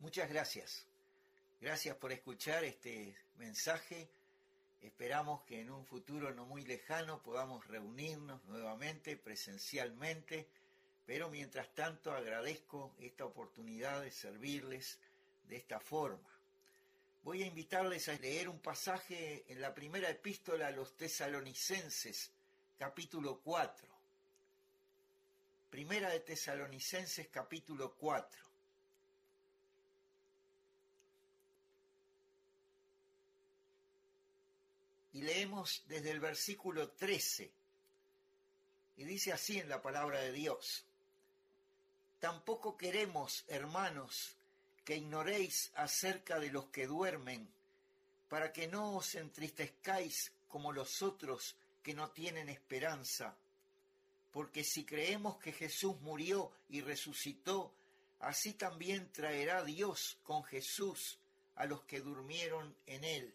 Muchas gracias. Gracias por escuchar este mensaje. Esperamos que en un futuro no muy lejano podamos reunirnos nuevamente presencialmente, pero mientras tanto agradezco esta oportunidad de servirles de esta forma. Voy a invitarles a leer un pasaje en la primera epístola a los tesalonicenses, capítulo 4. Primera de Tesalonicenses, capítulo 4. Y leemos desde el versículo 13. Y dice así en la palabra de Dios. Tampoco queremos, hermanos, que ignoréis acerca de los que duermen, para que no os entristezcáis como los otros que no tienen esperanza. Porque si creemos que Jesús murió y resucitó, así también traerá Dios con Jesús a los que durmieron en él.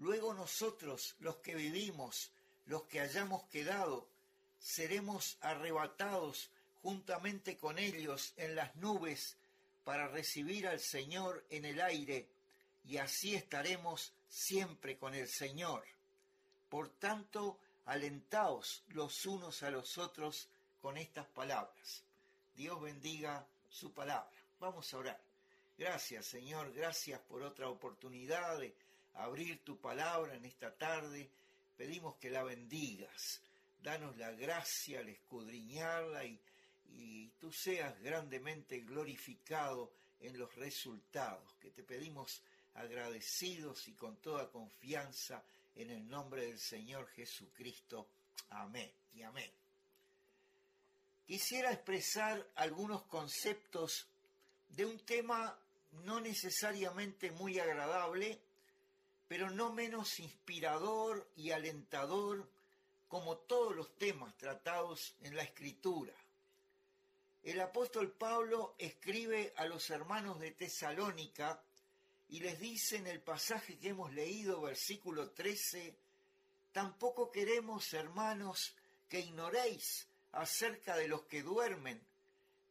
Luego nosotros, los que vivimos, los que hayamos quedado, seremos arrebatados juntamente con ellos en las nubes para recibir al Señor en el aire, y así estaremos siempre con el Señor. Por tanto, alentaos los unos a los otros con estas palabras. Dios bendiga su palabra. Vamos a orar. Gracias, Señor, gracias por otra oportunidad abrir tu palabra en esta tarde. Pedimos que la bendigas. Danos la gracia al escudriñarla y, y tú seas grandemente glorificado en los resultados, que te pedimos agradecidos y con toda confianza en el nombre del Señor Jesucristo. Amén y amén. Quisiera expresar algunos conceptos de un tema no necesariamente muy agradable, pero no menos inspirador y alentador como todos los temas tratados en la Escritura. El apóstol Pablo escribe a los hermanos de Tesalónica y les dice en el pasaje que hemos leído, versículo 13, tampoco queremos, hermanos, que ignoréis acerca de los que duermen,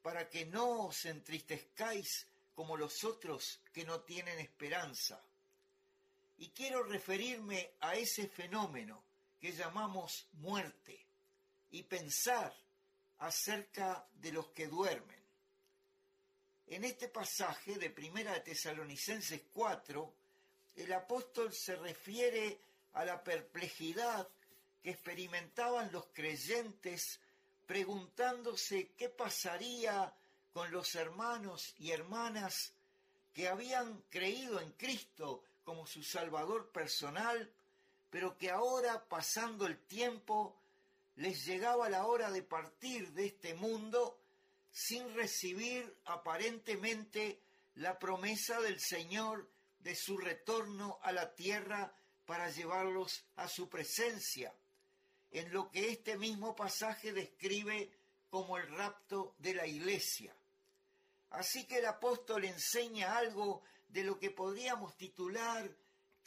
para que no os entristezcáis como los otros que no tienen esperanza. Y quiero referirme a ese fenómeno que llamamos muerte y pensar acerca de los que duermen. En este pasaje de Primera de Tesalonicenses 4, el apóstol se refiere a la perplejidad que experimentaban los creyentes preguntándose qué pasaría con los hermanos y hermanas que habían creído en Cristo como su Salvador personal, pero que ahora, pasando el tiempo, les llegaba la hora de partir de este mundo sin recibir aparentemente la promesa del Señor de su retorno a la tierra para llevarlos a su presencia, en lo que este mismo pasaje describe como el rapto de la iglesia. Así que el apóstol enseña algo de lo que podríamos titular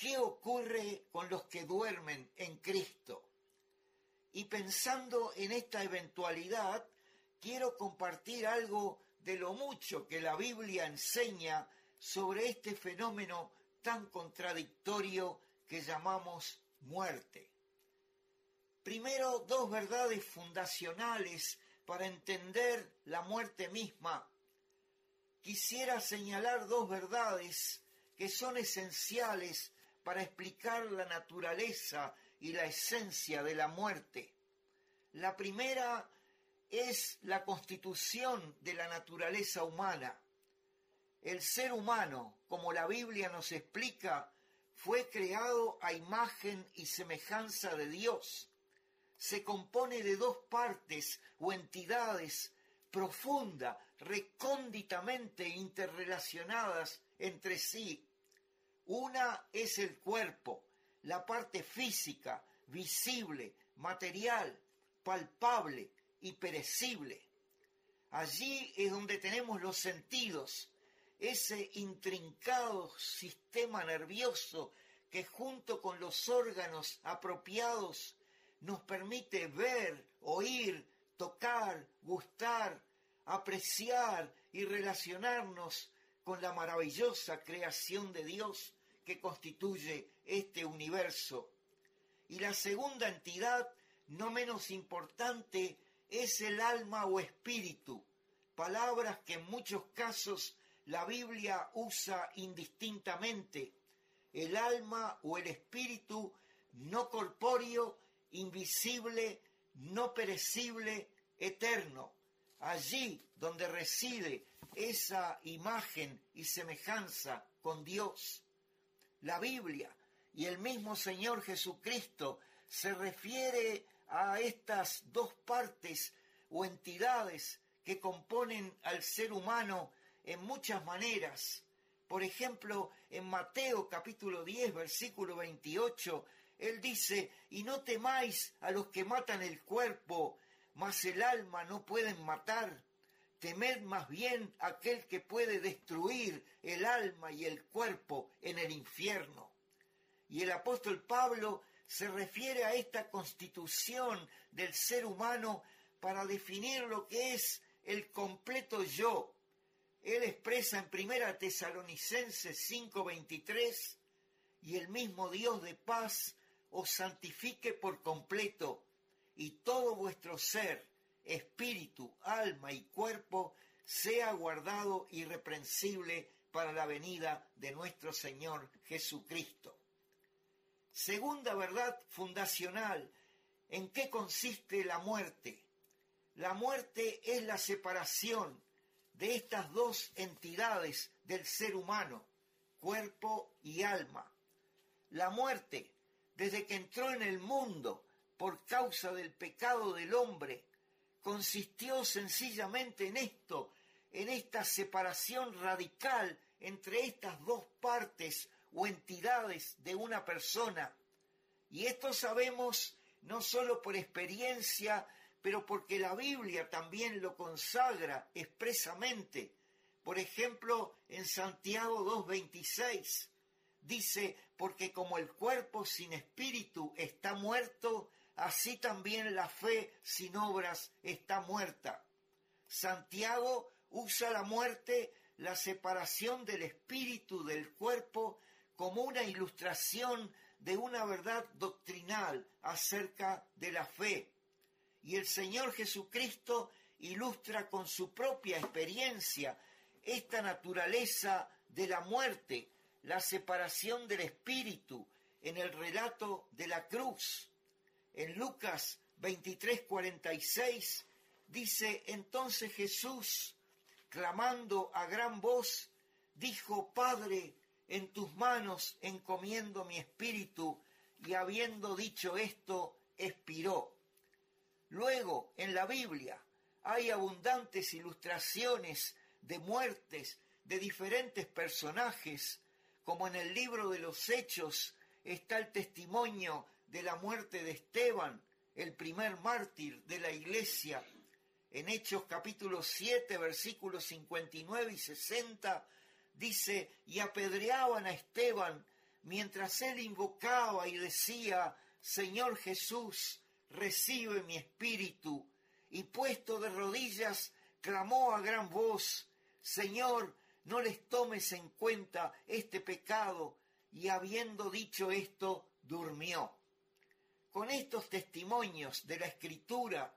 ¿Qué ocurre con los que duermen en Cristo? Y pensando en esta eventualidad, quiero compartir algo de lo mucho que la Biblia enseña sobre este fenómeno tan contradictorio que llamamos muerte. Primero, dos verdades fundacionales para entender la muerte misma quisiera señalar dos verdades que son esenciales para explicar la naturaleza y la esencia de la muerte. La primera es la constitución de la naturaleza humana. El ser humano, como la Biblia nos explica, fue creado a imagen y semejanza de Dios. Se compone de dos partes o entidades profunda, recónditamente interrelacionadas entre sí. Una es el cuerpo, la parte física, visible, material, palpable y perecible. Allí es donde tenemos los sentidos, ese intrincado sistema nervioso que junto con los órganos apropiados nos permite ver, oír, gustar, apreciar y relacionarnos con la maravillosa creación de Dios que constituye este universo. Y la segunda entidad, no menos importante, es el alma o espíritu, palabras que en muchos casos la Biblia usa indistintamente. El alma o el espíritu no corpóreo, invisible, no perecible, eterno. Allí donde reside esa imagen y semejanza con Dios. La Biblia y el mismo Señor Jesucristo se refiere a estas dos partes o entidades que componen al ser humano en muchas maneras. Por ejemplo, en Mateo capítulo 10, versículo 28, él dice, y no temáis a los que matan el cuerpo, mas el alma no pueden matar temed más bien aquel que puede destruir el alma y el cuerpo en el infierno. Y el apóstol Pablo se refiere a esta constitución del ser humano para definir lo que es el completo yo. Él expresa en Primera Tesalonicenses 5:23, y el mismo Dios de paz os santifique por completo, y todo vuestro ser, espíritu, alma y cuerpo, sea guardado irreprensible para la venida de nuestro Señor Jesucristo. Segunda verdad fundacional, ¿en qué consiste la muerte? La muerte es la separación de estas dos entidades del ser humano, cuerpo y alma. La muerte, desde que entró en el mundo por causa del pecado del hombre, consistió sencillamente en esto, en esta separación radical entre estas dos partes o entidades de una persona. Y esto sabemos no solo por experiencia, pero porque la Biblia también lo consagra expresamente. Por ejemplo, en Santiago 2.26 dice, porque como el cuerpo sin espíritu está muerto, así también la fe sin obras está muerta. Santiago usa la muerte, la separación del espíritu del cuerpo, como una ilustración de una verdad doctrinal acerca de la fe. Y el Señor Jesucristo ilustra con su propia experiencia esta naturaleza de la muerte, la separación del espíritu en el relato de la cruz en Lucas 23, 46, dice, entonces Jesús, clamando a gran voz, dijo, Padre, en tus manos encomiendo mi espíritu, y habiendo dicho esto, expiró. Luego, en la Biblia, hay abundantes ilustraciones de muertes de diferentes personajes, como en el libro de los Hechos está el testimonio de la muerte de Esteban, el primer mártir de la iglesia, en Hechos capítulo 7, versículos 59 y 60, dice, y apedreaban a Esteban mientras él invocaba y decía, Señor Jesús, recibe mi espíritu, y puesto de rodillas, clamó a gran voz, Señor, no les tomes en cuenta este pecado, y habiendo dicho esto, durmió con estos testimonios de la escritura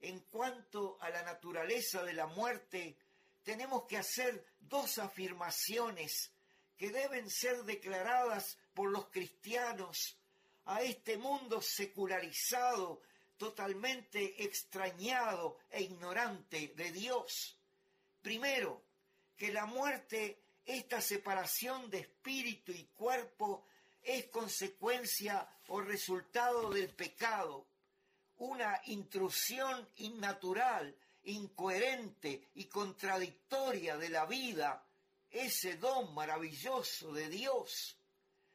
en cuanto a la naturaleza de la muerte, tenemos que hacer dos afirmaciones que deben ser declaradas por los cristianos a este mundo secularizado, totalmente extrañado e ignorante de Dios. Primero, que la muerte, esta separación de espíritu y cuerpo, es consecuencia o resultado del pecado, una intrusión innatural, incoherente y contradictoria de la vida, ese don maravilloso de Dios.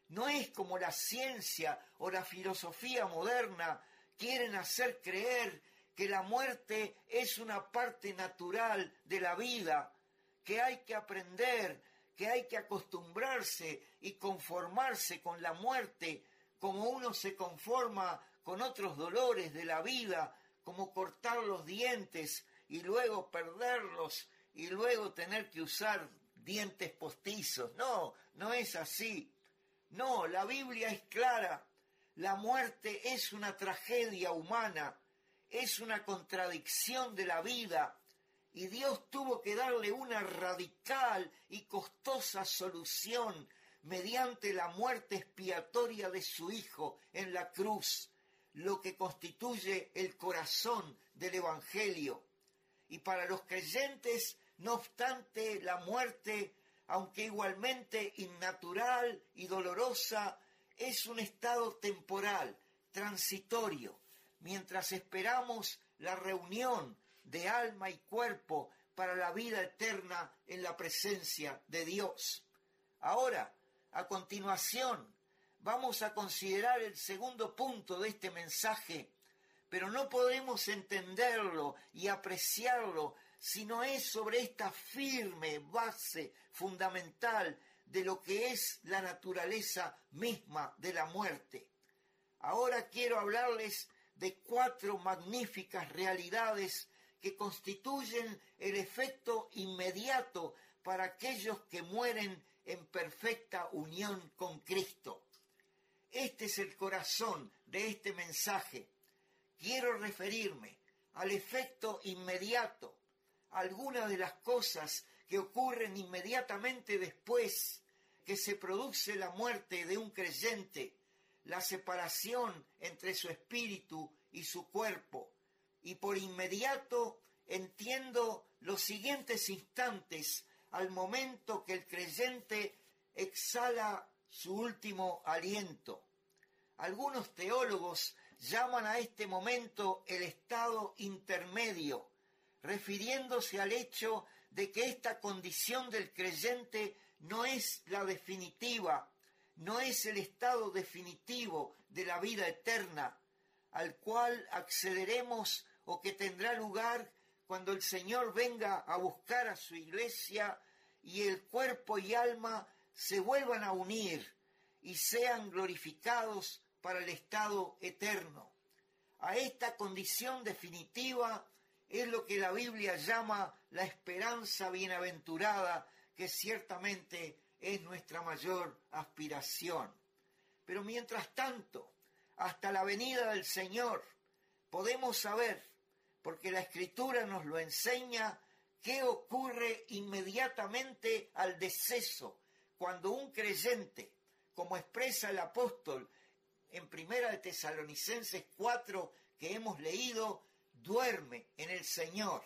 No es como la ciencia o la filosofía moderna quieren hacer creer que la muerte es una parte natural de la vida, que hay que aprender, que hay que acostumbrarse y conformarse con la muerte como uno se conforma con otros dolores de la vida, como cortar los dientes y luego perderlos y luego tener que usar dientes postizos. No, no es así. No, la Biblia es clara. La muerte es una tragedia humana, es una contradicción de la vida, y Dios tuvo que darle una radical y costosa solución mediante la muerte expiatoria de su Hijo en la cruz, lo que constituye el corazón del Evangelio. Y para los creyentes, no obstante la muerte, aunque igualmente innatural y dolorosa, es un estado temporal, transitorio, mientras esperamos la reunión de alma y cuerpo para la vida eterna en la presencia de Dios. Ahora, a continuación, vamos a considerar el segundo punto de este mensaje, pero no podemos entenderlo y apreciarlo si no es sobre esta firme base fundamental de lo que es la naturaleza misma de la muerte. Ahora quiero hablarles de cuatro magníficas realidades que constituyen el efecto inmediato para aquellos que mueren en perfecta unión con Cristo. Este es el corazón de este mensaje. Quiero referirme al efecto inmediato, algunas de las cosas que ocurren inmediatamente después que se produce la muerte de un creyente, la separación entre su espíritu y su cuerpo. Y por inmediato entiendo los siguientes instantes al momento que el creyente exhala su último aliento. Algunos teólogos llaman a este momento el estado intermedio, refiriéndose al hecho de que esta condición del creyente no es la definitiva, no es el estado definitivo de la vida eterna, al cual accederemos o que tendrá lugar cuando el Señor venga a buscar a su iglesia y el cuerpo y alma se vuelvan a unir y sean glorificados para el estado eterno. A esta condición definitiva es lo que la Biblia llama la esperanza bienaventurada, que ciertamente es nuestra mayor aspiración. Pero mientras tanto, hasta la venida del Señor, podemos saber, porque la Escritura nos lo enseña, qué ocurre inmediatamente al deceso, cuando un creyente, como expresa el apóstol en Primera de Tesalonicenses 4 que hemos leído, duerme en el Señor.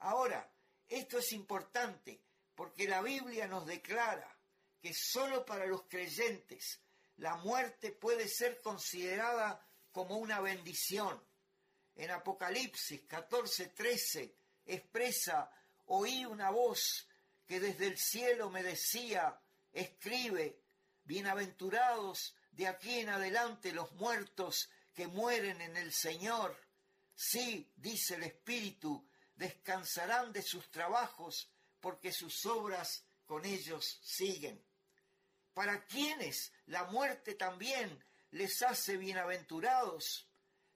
Ahora, esto es importante porque la Biblia nos declara que sólo para los creyentes la muerte puede ser considerada como una bendición. En Apocalipsis 14:13 expresa, oí una voz que desde el cielo me decía, escribe, bienaventurados de aquí en adelante los muertos que mueren en el Señor. Sí, dice el Espíritu, descansarán de sus trabajos porque sus obras con ellos siguen. Para quienes la muerte también les hace bienaventurados,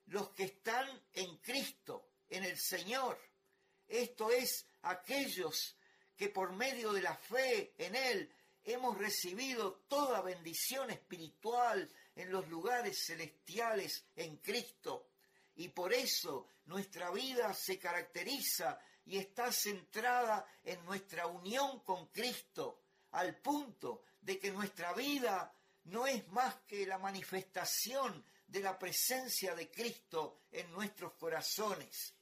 los que están en Cristo, en el Señor. Esto es, aquellos que por medio de la fe en Él hemos recibido toda bendición espiritual en los lugares celestiales en Cristo. Y por eso nuestra vida se caracteriza y está centrada en nuestra unión con Cristo, al punto de que nuestra vida no es más que la manifestación de la presencia de Cristo en nuestros corazones.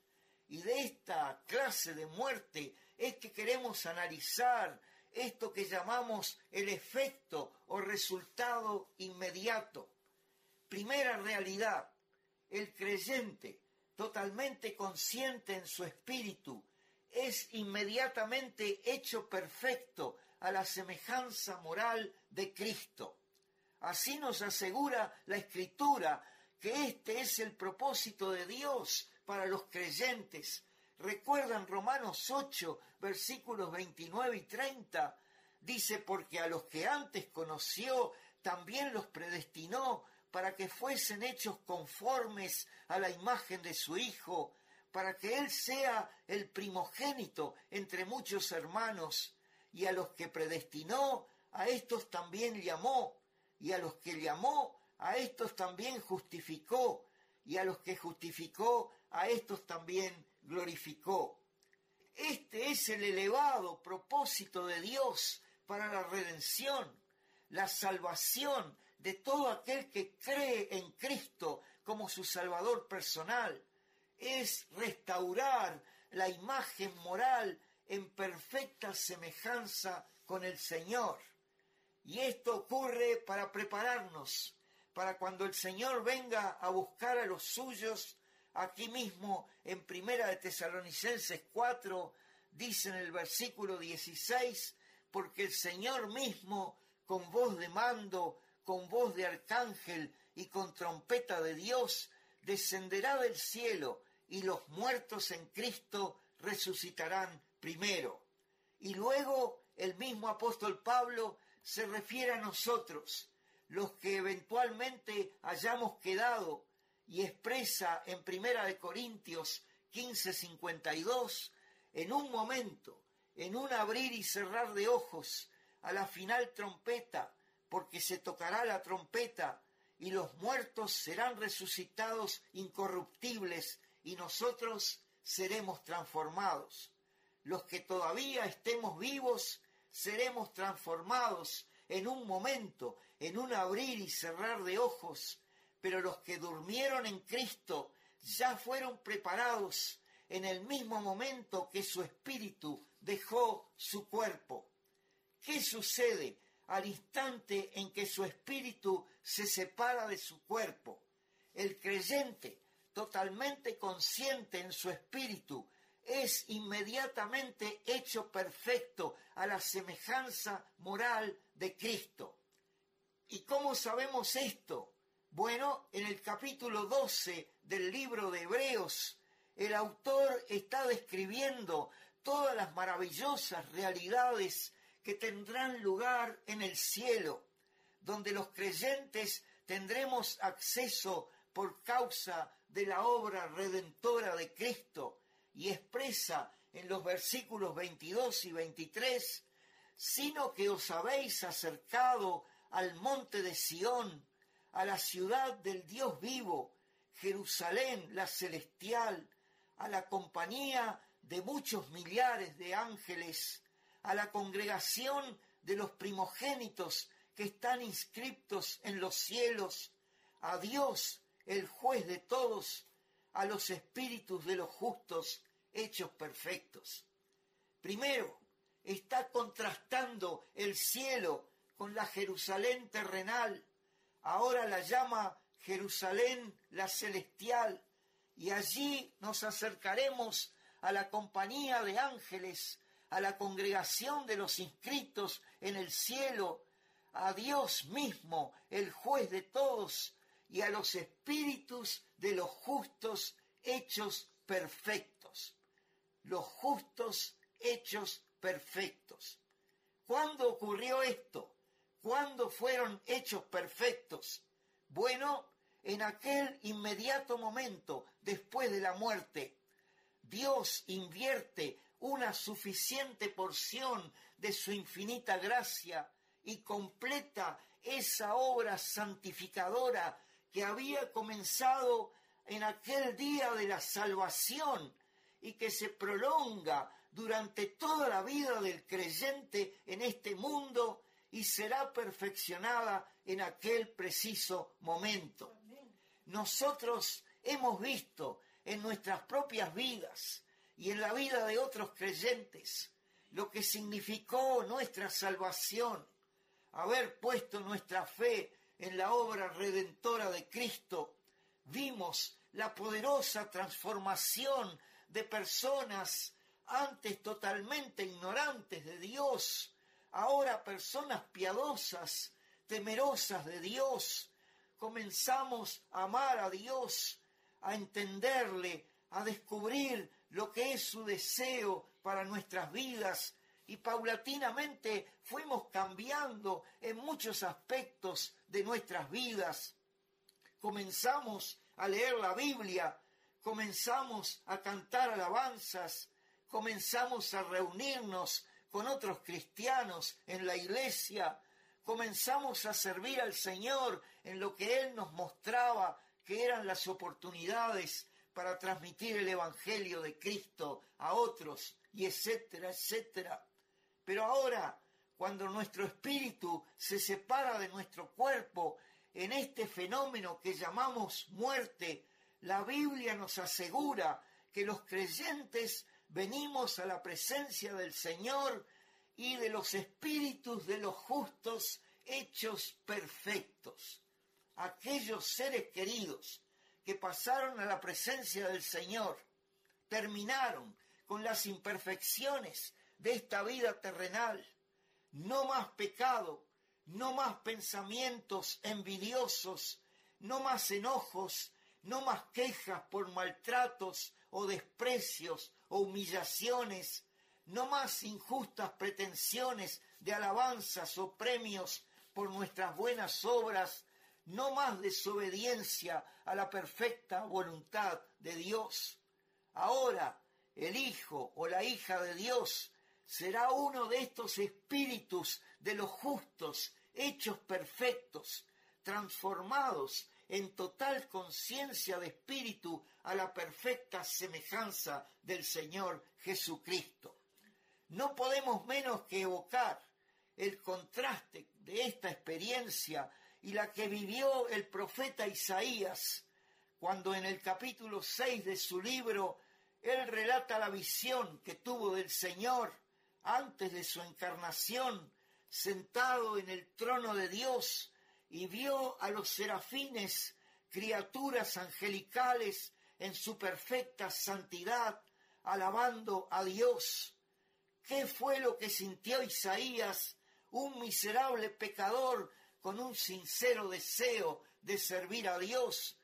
Y de esta clase de muerte es que queremos analizar esto que llamamos el efecto o resultado inmediato. Primera realidad, el creyente, totalmente consciente en su espíritu, es inmediatamente hecho perfecto a la semejanza moral de Cristo. Así nos asegura la Escritura que este es el propósito de Dios para los creyentes. Recuerdan Romanos 8, versículos 29 y 30. Dice, porque a los que antes conoció, también los predestinó para que fuesen hechos conformes a la imagen de su Hijo, para que Él sea el primogénito entre muchos hermanos, y a los que predestinó, a estos también llamó, y a los que llamó, a estos también justificó, y a los que justificó, a estos también glorificó. Este es el elevado propósito de Dios para la redención, la salvación de todo aquel que cree en Cristo como su Salvador personal. Es restaurar la imagen moral en perfecta semejanza con el Señor. Y esto ocurre para prepararnos, para cuando el Señor venga a buscar a los suyos, aquí mismo en Primera de Tesalonicenses 4, dice en el versículo 16, porque el Señor mismo, con voz de mando, con voz de arcángel y con trompeta de Dios, descenderá del cielo y los muertos en Cristo resucitarán primero. Y luego el mismo apóstol Pablo se refiere a nosotros, los que eventualmente hayamos quedado, y expresa en Primera de Corintios 15:52, en un momento, en un abrir y cerrar de ojos, a la final trompeta, porque se tocará la trompeta, y los muertos serán resucitados incorruptibles, y nosotros seremos transformados. Los que todavía estemos vivos, seremos transformados en un momento, en un abrir y cerrar de ojos, pero los que durmieron en Cristo ya fueron preparados en el mismo momento que su espíritu dejó su cuerpo. ¿Qué sucede al instante en que su espíritu se separa de su cuerpo? El creyente, totalmente consciente en su espíritu, es inmediatamente hecho perfecto a la semejanza moral de Cristo. ¿Y cómo sabemos esto? Bueno, en el capítulo 12 del libro de Hebreos, el autor está describiendo todas las maravillosas realidades que tendrán lugar en el cielo, donde los creyentes tendremos acceso por causa de la obra redentora de Cristo y expresa en los versículos 22 y 23, sino que os habéis acercado al monte de Sión, a la ciudad del Dios vivo, Jerusalén la celestial, a la compañía de muchos millares de ángeles, a la congregación de los primogénitos que están inscriptos en los cielos, a Dios, el juez de todos, a los espíritus de los justos hechos perfectos. Primero, está contrastando el cielo con la Jerusalén terrenal, ahora la llama Jerusalén la celestial, y allí nos acercaremos a la compañía de ángeles, a la congregación de los inscritos en el cielo, a Dios mismo, el juez de todos, y a los espíritus de los justos hechos perfectos. Los justos hechos perfectos. ¿Cuándo ocurrió esto? ¿Cuándo fueron hechos perfectos? Bueno, en aquel inmediato momento después de la muerte, Dios invierte una suficiente porción de su infinita gracia y completa esa obra santificadora que había comenzado en aquel día de la salvación y que se prolonga durante toda la vida del creyente en este mundo y será perfeccionada en aquel preciso momento. Nosotros hemos visto en nuestras propias vidas y en la vida de otros creyentes lo que significó nuestra salvación, haber puesto nuestra fe en la obra redentora de Cristo, vimos la poderosa transformación de personas antes totalmente ignorantes de Dios, ahora personas piadosas, temerosas de Dios, comenzamos a amar a Dios, a entenderle, a descubrir lo que es su deseo para nuestras vidas y paulatinamente fuimos cambiando en muchos aspectos de nuestras vidas. Comenzamos a leer la Biblia, comenzamos a cantar alabanzas, comenzamos a reunirnos con otros cristianos en la iglesia, comenzamos a servir al Señor en lo que Él nos mostraba que eran las oportunidades para transmitir el Evangelio de Cristo a otros, y etcétera, etcétera. Pero ahora, cuando nuestro espíritu se separa de nuestro cuerpo en este fenómeno que llamamos muerte, la Biblia nos asegura que los creyentes venimos a la presencia del Señor y de los espíritus de los justos hechos perfectos. Aquellos seres queridos que pasaron a la presencia del Señor terminaron con las imperfecciones de esta vida terrenal. No más pecado, no más pensamientos envidiosos, no más enojos, no más quejas por maltratos o desprecios o humillaciones, no más injustas pretensiones de alabanzas o premios por nuestras buenas obras, no más desobediencia a la perfecta voluntad de Dios. Ahora el Hijo o la hija de Dios será uno de estos espíritus de los justos, hechos perfectos, transformados en total conciencia de espíritu a la perfecta semejanza del Señor Jesucristo. No podemos menos que evocar el contraste de esta experiencia y la que vivió el profeta Isaías, cuando en el capítulo 6 de su libro él relata la visión que tuvo del Señor antes de su encarnación, sentado en el trono de Dios, y vio a los serafines, criaturas angelicales en su perfecta santidad, alabando a Dios. ¿Qué fue lo que sintió Isaías, un miserable pecador con un sincero deseo de servir a Dios?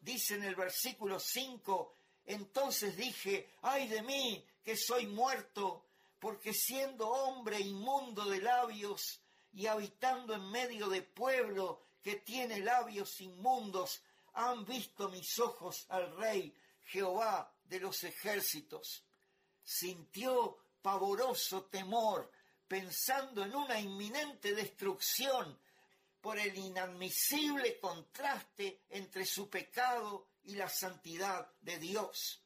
Dice en el versículo 5, entonces dije, ay de mí, que soy muerto, porque siendo hombre inmundo de labios y habitando en medio de pueblo que tiene labios inmundos, han visto mis ojos al Rey Jehová de los ejércitos. Sintió pavoroso temor, pensando en una inminente destrucción por el inadmisible contraste entre su pecado y la santidad de Dios.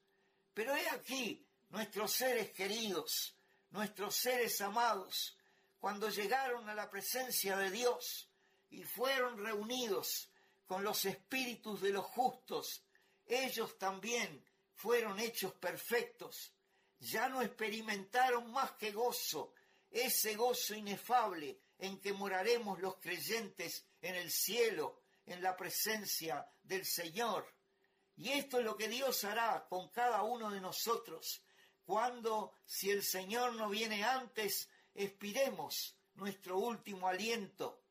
Pero he aquí nuestros seres queridos, nuestros seres amados, cuando llegaron a la presencia de Dios y fueron reunidos con los espíritus de los justos, ellos también fueron hechos perfectos, ya no experimentaron más que gozo, ese gozo inefable en que moraremos los creyentes en el cielo, en la presencia del Señor. Y esto es lo que Dios hará con cada uno de nosotros cuando, si el Señor no viene antes, expiremos nuestro último aliento.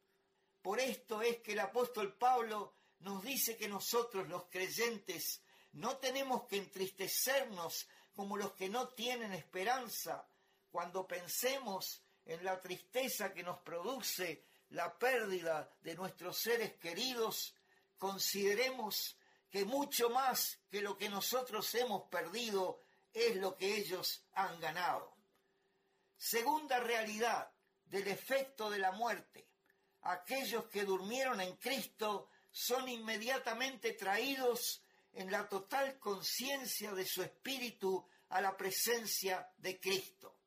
Por esto es que el apóstol Pablo nos dice que nosotros los creyentes no tenemos que entristecernos como los que no tienen esperanza cuando pensemos en la tristeza que nos produce la pérdida de nuestros seres queridos, consideremos que mucho más que lo que nosotros hemos perdido es lo que ellos han ganado. Segunda realidad del efecto de la muerte. Aquellos que durmieron en Cristo son inmediatamente traídos en la total conciencia de su espíritu a la presencia de Cristo.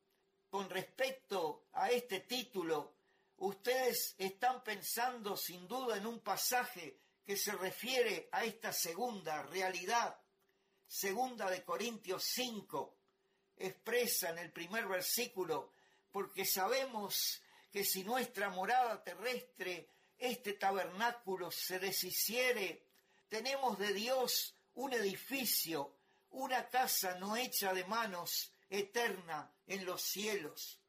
Con respecto a este título, ustedes están pensando sin duda en un pasaje que se refiere a esta segunda realidad segunda de Corintios 5 expresa en el primer versículo, porque sabemos que si nuestra morada terrestre, este tabernáculo se deshiciere, tenemos de Dios un edificio, una casa no hecha de manos, eterna en los cielos.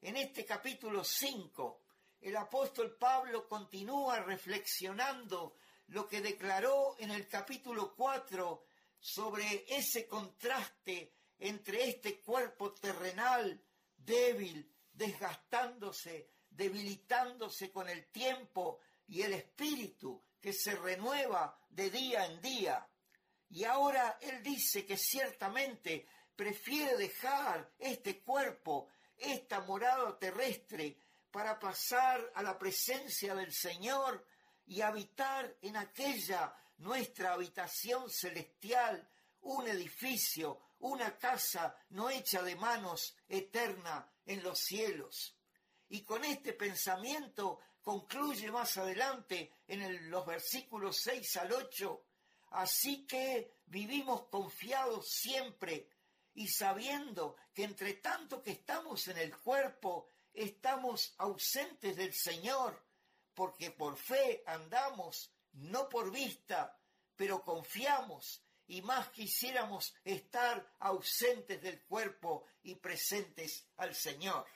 En este capítulo 5 el apóstol Pablo continúa reflexionando lo que declaró en el capítulo 4 sobre ese contraste entre este cuerpo terrenal débil, desgastándose, debilitándose con el tiempo y el espíritu que se renueva de día en día. Y ahora él dice que ciertamente prefiere dejar este cuerpo, esta morada terrestre, para pasar a la presencia del Señor y habitar en aquella nuestra habitación celestial, un edificio, una casa no hecha de manos, eterna en los cielos. Y con este pensamiento concluye más adelante en los versículos 6 al 8, así que vivimos confiados siempre y sabiendo que entre tanto que estamos en el cuerpo, estamos ausentes del Señor, porque por fe andamos, no por vista, pero confiamos y más quisiéramos estar ausentes del cuerpo y presentes al Señor.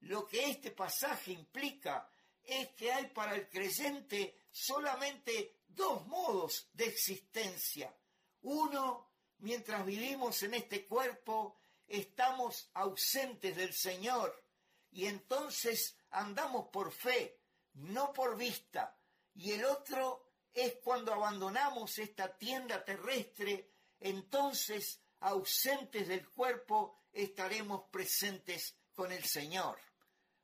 Lo que este pasaje implica es que hay para el creyente solamente dos modos de existencia. Uno, mientras vivimos en este cuerpo, estamos ausentes del Señor y entonces andamos por fe, no por vista. Y el otro es cuando abandonamos esta tienda terrestre, entonces, ausentes del cuerpo, estaremos presentes con el Señor.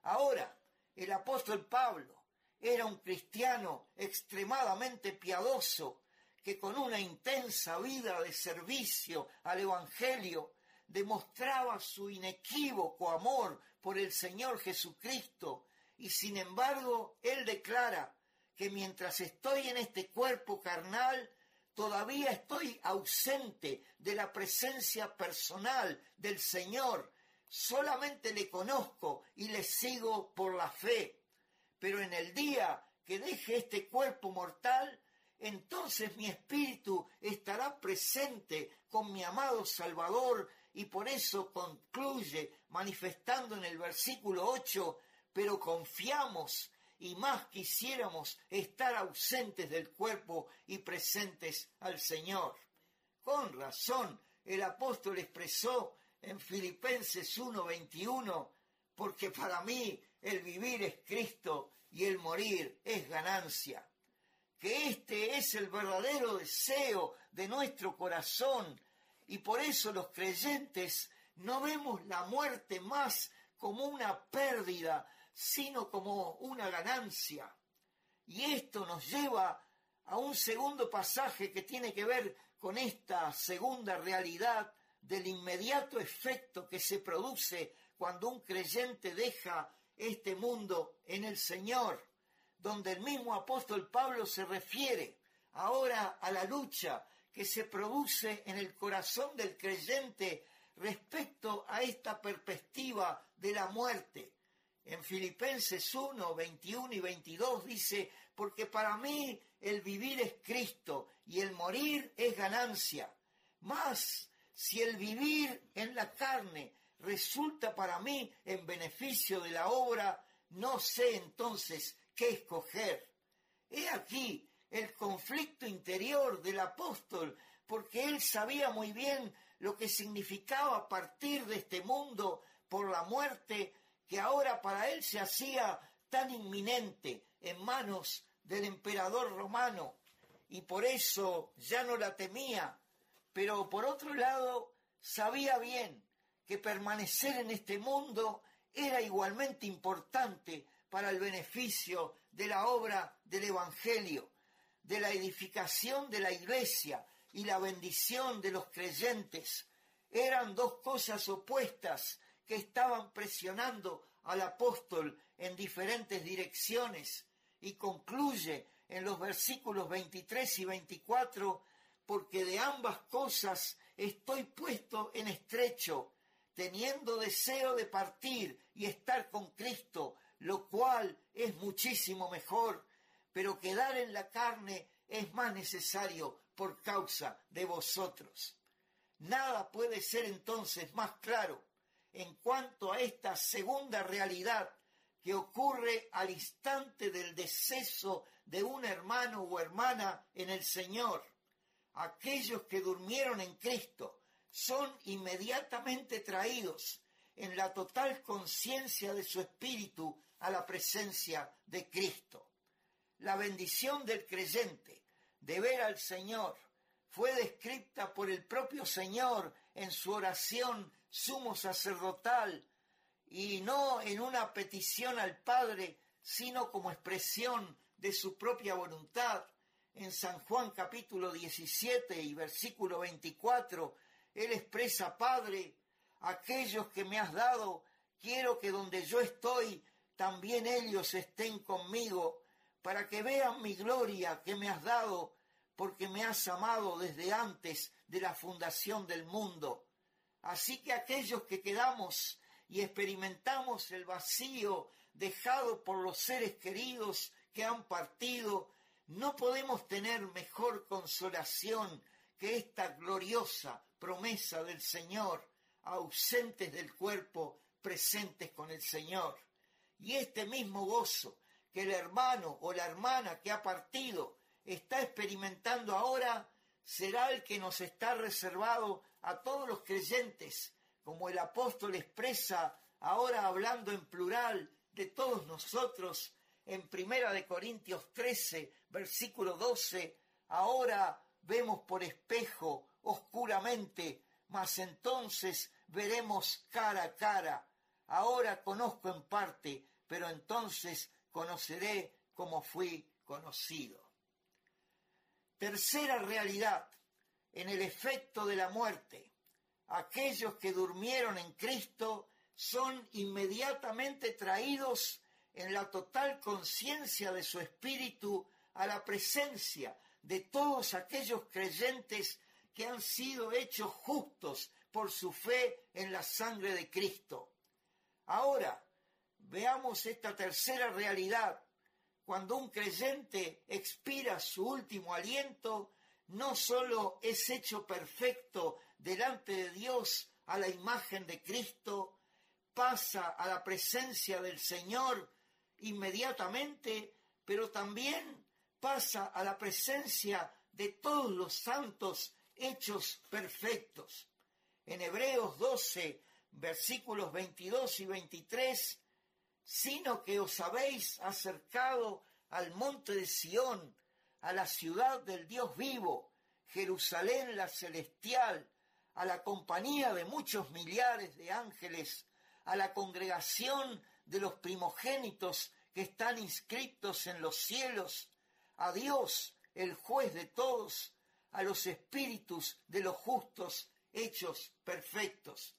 Ahora, el apóstol Pablo era un cristiano extremadamente piadoso, que con una intensa vida de servicio al Evangelio demostraba su inequívoco amor por el Señor Jesucristo, y sin embargo él declara que mientras estoy en este cuerpo carnal, todavía estoy ausente de la presencia personal del Señor. Solamente le conozco y le sigo por la fe. Pero en el día que deje este cuerpo mortal, entonces mi espíritu estará presente con mi amado Salvador y por eso concluye manifestando en el versículo 8, pero confiamos y más quisiéramos estar ausentes del cuerpo y presentes al Señor. Con razón, el apóstol expresó en Filipenses 1:21, porque para mí el vivir es Cristo y el morir es ganancia. Que este es el verdadero deseo de nuestro corazón y por eso los creyentes no vemos la muerte más como una pérdida, sino como una ganancia. Y esto nos lleva a un segundo pasaje que tiene que ver con esta segunda realidad del inmediato efecto que se produce cuando un creyente deja este mundo en el Señor, donde el mismo apóstol Pablo se refiere ahora a la lucha que se produce en el corazón del creyente respecto a esta perspectiva de la muerte. En Filipenses 1, 21 y 22 dice, porque para mí el vivir es Cristo y el morir es ganancia. Mas si el vivir en la carne resulta para mí en beneficio de la obra, no sé entonces qué escoger. He aquí el conflicto interior del apóstol, porque él sabía muy bien lo que significaba partir de este mundo por la muerte que ahora para él se hacía tan inminente en manos del emperador romano y por eso ya no la temía, pero por otro lado sabía bien que permanecer en este mundo era igualmente importante para el beneficio de la obra del Evangelio, de la edificación de la iglesia y la bendición de los creyentes. Eran dos cosas opuestas que estaban presionando al apóstol en diferentes direcciones y concluye en los versículos 23 y 24, porque de ambas cosas estoy puesto en estrecho, teniendo deseo de partir y estar con Cristo, lo cual es muchísimo mejor, pero quedar en la carne es más necesario por causa de vosotros. Nada puede ser entonces más claro en cuanto a esta segunda realidad que ocurre al instante del deceso de un hermano o hermana en el Señor. Aquellos que durmieron en Cristo son inmediatamente traídos en la total conciencia de su espíritu a la presencia de Cristo. La bendición del creyente de ver al Señor fue descrita por el propio Señor en su oración sumo sacerdotal y no en una petición al Padre, sino como expresión de su propia voluntad. En San Juan capítulo 17 y versículo 24, Él expresa, Padre, aquellos que me has dado, quiero que donde yo estoy, también ellos estén conmigo, para que vean mi gloria que me has dado, porque me has amado desde antes de la fundación del mundo. Así que aquellos que quedamos y experimentamos el vacío dejado por los seres queridos que han partido, no podemos tener mejor consolación que esta gloriosa promesa del Señor, ausentes del cuerpo, presentes con el Señor. Y este mismo gozo que el hermano o la hermana que ha partido está experimentando ahora será el que nos está reservado a todos los creyentes, como el apóstol expresa ahora hablando en plural de todos nosotros en Primera de Corintios 13, versículo 12, ahora vemos por espejo oscuramente, mas entonces veremos cara a cara. Ahora conozco en parte, pero entonces conoceré como fui conocido. Tercera realidad, en el efecto de la muerte. Aquellos que durmieron en Cristo son inmediatamente traídos en la total conciencia de su espíritu a la presencia de todos aquellos creyentes que han sido hechos justos por su fe en la sangre de Cristo. Ahora, veamos esta tercera realidad. Cuando un creyente expira su último aliento, no sólo es hecho perfecto delante de Dios a la imagen de Cristo, pasa a la presencia del Señor inmediatamente, pero también pasa a la presencia de todos los santos hechos perfectos. En Hebreos 12, versículos 22 y 23, sino que os habéis acercado al monte de Sión, a la ciudad del Dios vivo, Jerusalén la celestial, a la compañía de muchos millares de ángeles, a la congregación de los primogénitos que están inscritos en los cielos, a Dios, el juez de todos, a los espíritus de los justos hechos perfectos.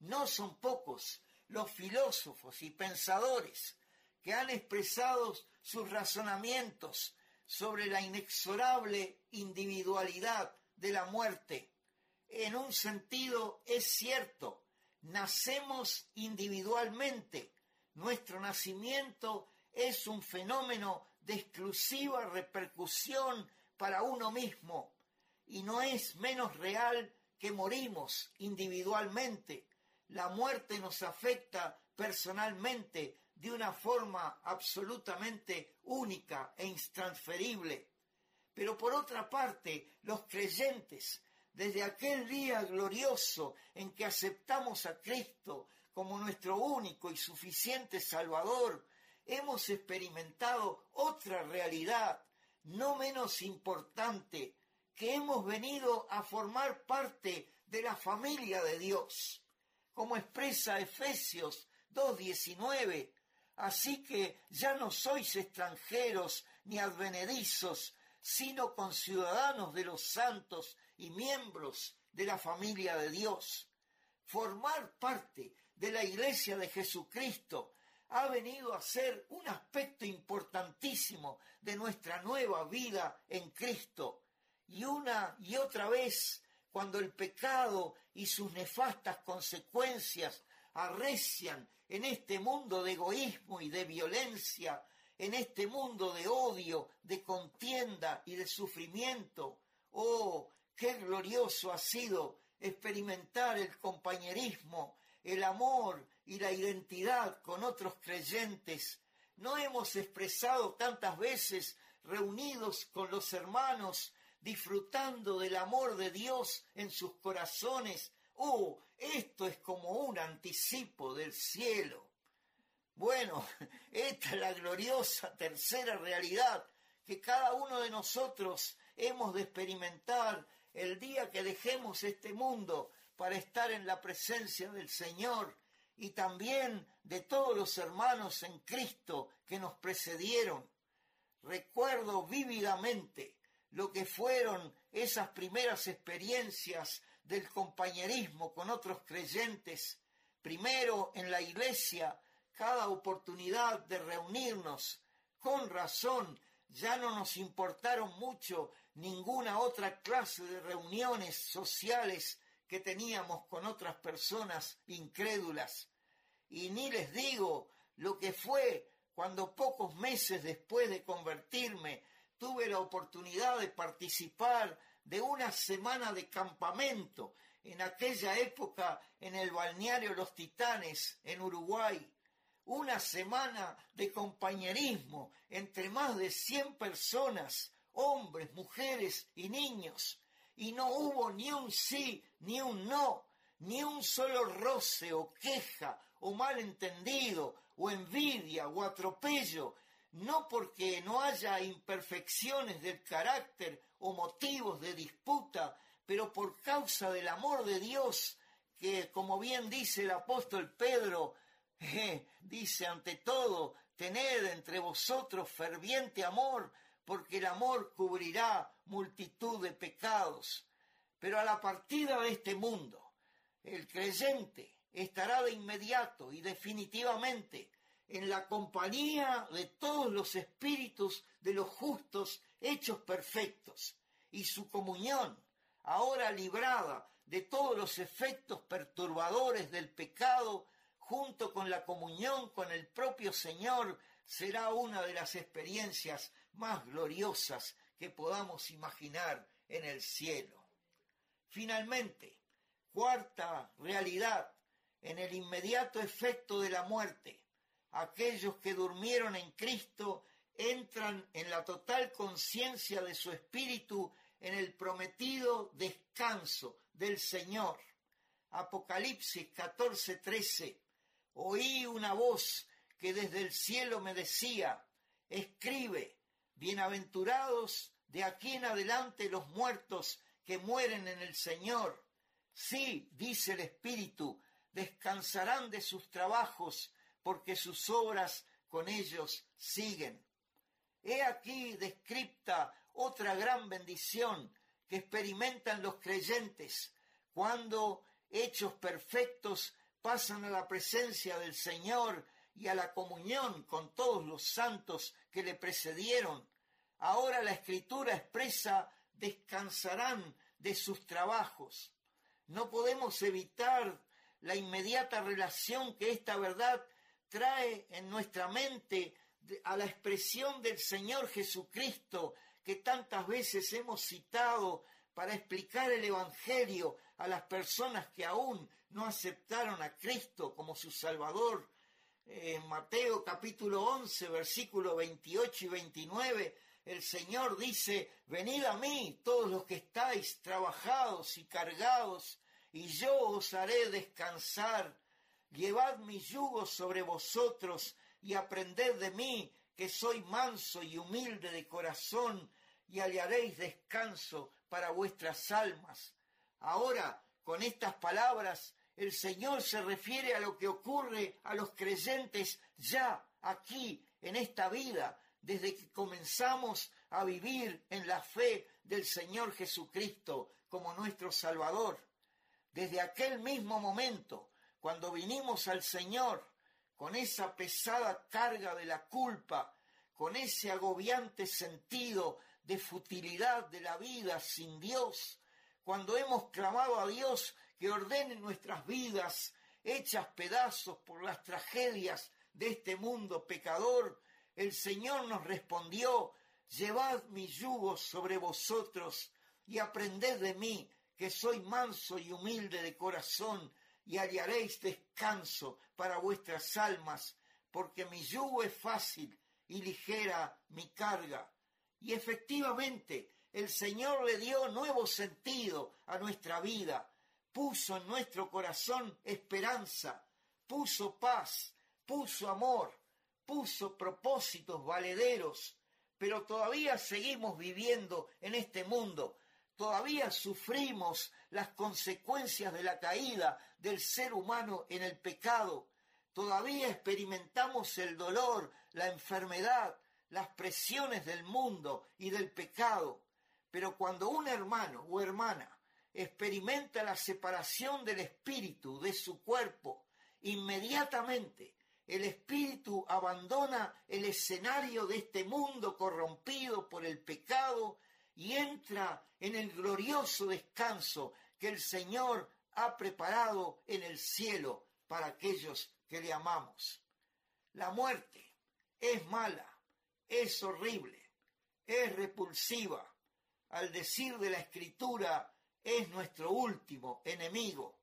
No son pocos los filósofos y pensadores que han expresado sus razonamientos sobre la inexorable individualidad de la muerte. En un sentido es cierto, nacemos individualmente. Nuestro nacimiento es un fenómeno de exclusiva repercusión para uno mismo y no es menos real que morimos individualmente. La muerte nos afecta personalmente de una forma absolutamente única e intransferible. Pero por otra parte, los creyentes, desde aquel día glorioso en que aceptamos a Cristo como nuestro único y suficiente Salvador, hemos experimentado otra realidad no menos importante, que hemos venido a formar parte de la familia de Dios, como expresa Efesios 2.19. Así que ya no sois extranjeros ni advenedizos, sino conciudadanos de los santos y miembros de la familia de Dios. Formar parte de la iglesia de Jesucristo ha venido a ser un aspecto importantísimo de nuestra nueva vida en Cristo. Y una y otra vez, cuando el pecado y sus nefastas consecuencias arrecian en este mundo de egoísmo y de violencia, en este mundo de odio, de contienda y de sufrimiento. Oh, qué glorioso ha sido experimentar el compañerismo, el amor y la identidad con otros creyentes, no hemos expresado tantas veces reunidos con los hermanos, disfrutando del amor de Dios en sus corazones. Oh, esto es como un anticipo del cielo. Bueno, esta es la gloriosa tercera realidad que cada uno de nosotros hemos de experimentar el día que dejemos este mundo para estar en la presencia del Señor y también de todos los hermanos en Cristo que nos precedieron. Recuerdo vívidamente lo que fueron esas primeras experiencias del compañerismo con otros creyentes, primero en la iglesia, cada oportunidad de reunirnos. Con razón, ya no nos importaron mucho ninguna otra clase de reuniones sociales que teníamos con otras personas incrédulas. Y ni les digo lo que fue cuando pocos meses después de convertirme tuve la oportunidad de participar de una semana de campamento en aquella época en el balneario Los Titanes, en Uruguay. Una semana de compañerismo entre más de cien personas, hombres, mujeres y niños y no hubo ni un sí ni un no, ni un solo roce o queja o malentendido o envidia o atropello, no porque no haya imperfecciones del carácter o motivos de disputa, pero por causa del amor de Dios, que como bien dice el apóstol Pedro, eh, dice ante todo, tened entre vosotros ferviente amor, porque el amor cubrirá multitud de pecados. Pero a la partida de este mundo, el creyente estará de inmediato y definitivamente en la compañía de todos los espíritus de los justos hechos perfectos, y su comunión, ahora librada de todos los efectos perturbadores del pecado, junto con la comunión con el propio Señor, será una de las experiencias más gloriosas que podamos imaginar en el cielo. Finalmente, cuarta realidad, en el inmediato efecto de la muerte, aquellos que durmieron en Cristo entran en la total conciencia de su espíritu en el prometido descanso del Señor. Apocalipsis 14:13. Oí una voz que desde el cielo me decía, escribe, bienaventurados de aquí en adelante los muertos que mueren en el Señor. Sí, dice el Espíritu, descansarán de sus trabajos, porque sus obras con ellos siguen. He aquí descripta otra gran bendición que experimentan los creyentes cuando, hechos perfectos, pasan a la presencia del Señor y a la comunión con todos los santos que le precedieron. Ahora la escritura expresa descansarán de sus trabajos. No podemos evitar la inmediata relación que esta verdad trae en nuestra mente a la expresión del Señor Jesucristo que tantas veces hemos citado para explicar el Evangelio a las personas que aún no aceptaron a Cristo como su Salvador. En Mateo capítulo 11, versículos 28 y 29, el Señor dice, venid a mí todos los que estáis trabajados y cargados, y yo os haré descansar. Llevad mi yugo sobre vosotros y aprended de mí, que soy manso y humilde de corazón, y hallaréis descanso para vuestras almas. Ahora, con estas palabras, el Señor se refiere a lo que ocurre a los creyentes ya aquí, en esta vida, desde que comenzamos a vivir en la fe del Señor Jesucristo como nuestro Salvador. Desde aquel mismo momento, cuando vinimos al Señor con esa pesada carga de la culpa, con ese agobiante sentido de futilidad de la vida sin Dios, cuando hemos clamado a Dios que ordene nuestras vidas hechas pedazos por las tragedias de este mundo pecador, el Señor nos respondió, llevad mi yugo sobre vosotros y aprended de mí, que soy manso y humilde de corazón, y hallaréis descanso para vuestras almas, porque mi yugo es fácil y ligera mi carga. Y efectivamente, el Señor le dio nuevo sentido a nuestra vida, puso en nuestro corazón esperanza, puso paz, puso amor, puso propósitos valederos, pero todavía seguimos viviendo en este mundo, todavía sufrimos las consecuencias de la caída del ser humano en el pecado, todavía experimentamos el dolor, la enfermedad, las presiones del mundo y del pecado, pero cuando un hermano o hermana experimenta la separación del espíritu de su cuerpo, inmediatamente el espíritu abandona el escenario de este mundo corrompido por el pecado y entra en el glorioso descanso que el Señor ha preparado en el cielo para aquellos que le amamos. La muerte es mala, es horrible, es repulsiva. Al decir de la Escritura, es nuestro último enemigo.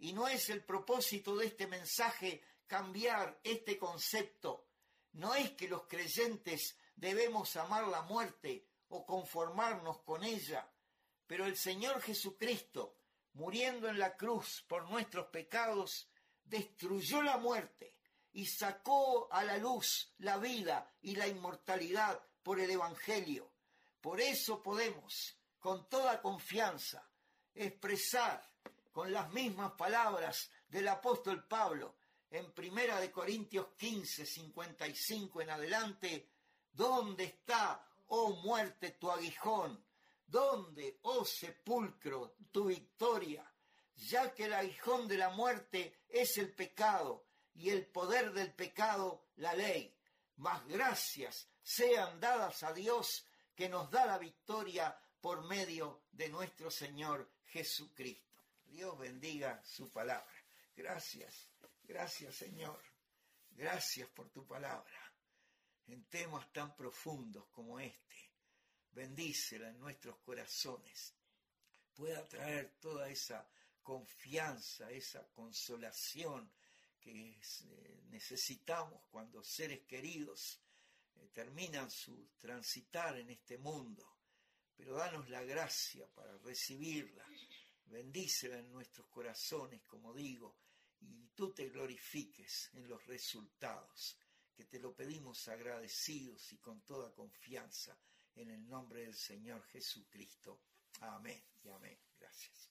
Y no es el propósito de este mensaje cambiar este concepto. No es que los creyentes debemos amar la muerte o conformarnos con ella, pero el Señor Jesucristo, muriendo en la cruz por nuestros pecados, destruyó la muerte y sacó a la luz la vida y la inmortalidad por el Evangelio. Por eso podemos, con toda confianza, expresar con las mismas palabras del apóstol Pablo en Primera de Corintios 15, 55 en adelante, ¿dónde está, oh muerte, tu aguijón? ¿Dónde, oh sepulcro, tu victoria? Ya que el aguijón de la muerte es el pecado y el poder del pecado la ley. Mas gracias sean dadas a Dios que nos da la victoria por medio de nuestro Señor Jesucristo. Dios bendiga su palabra. Gracias, gracias Señor. Gracias por tu palabra. En temas tan profundos como este, bendícela en nuestros corazones. Pueda traer toda esa confianza, esa consolación que eh, necesitamos cuando seres queridos eh, terminan su transitar en este mundo pero danos la gracia para recibirla. Bendícela en nuestros corazones, como digo, y tú te glorifiques en los resultados, que te lo pedimos agradecidos y con toda confianza, en el nombre del Señor Jesucristo. Amén y amén. Gracias.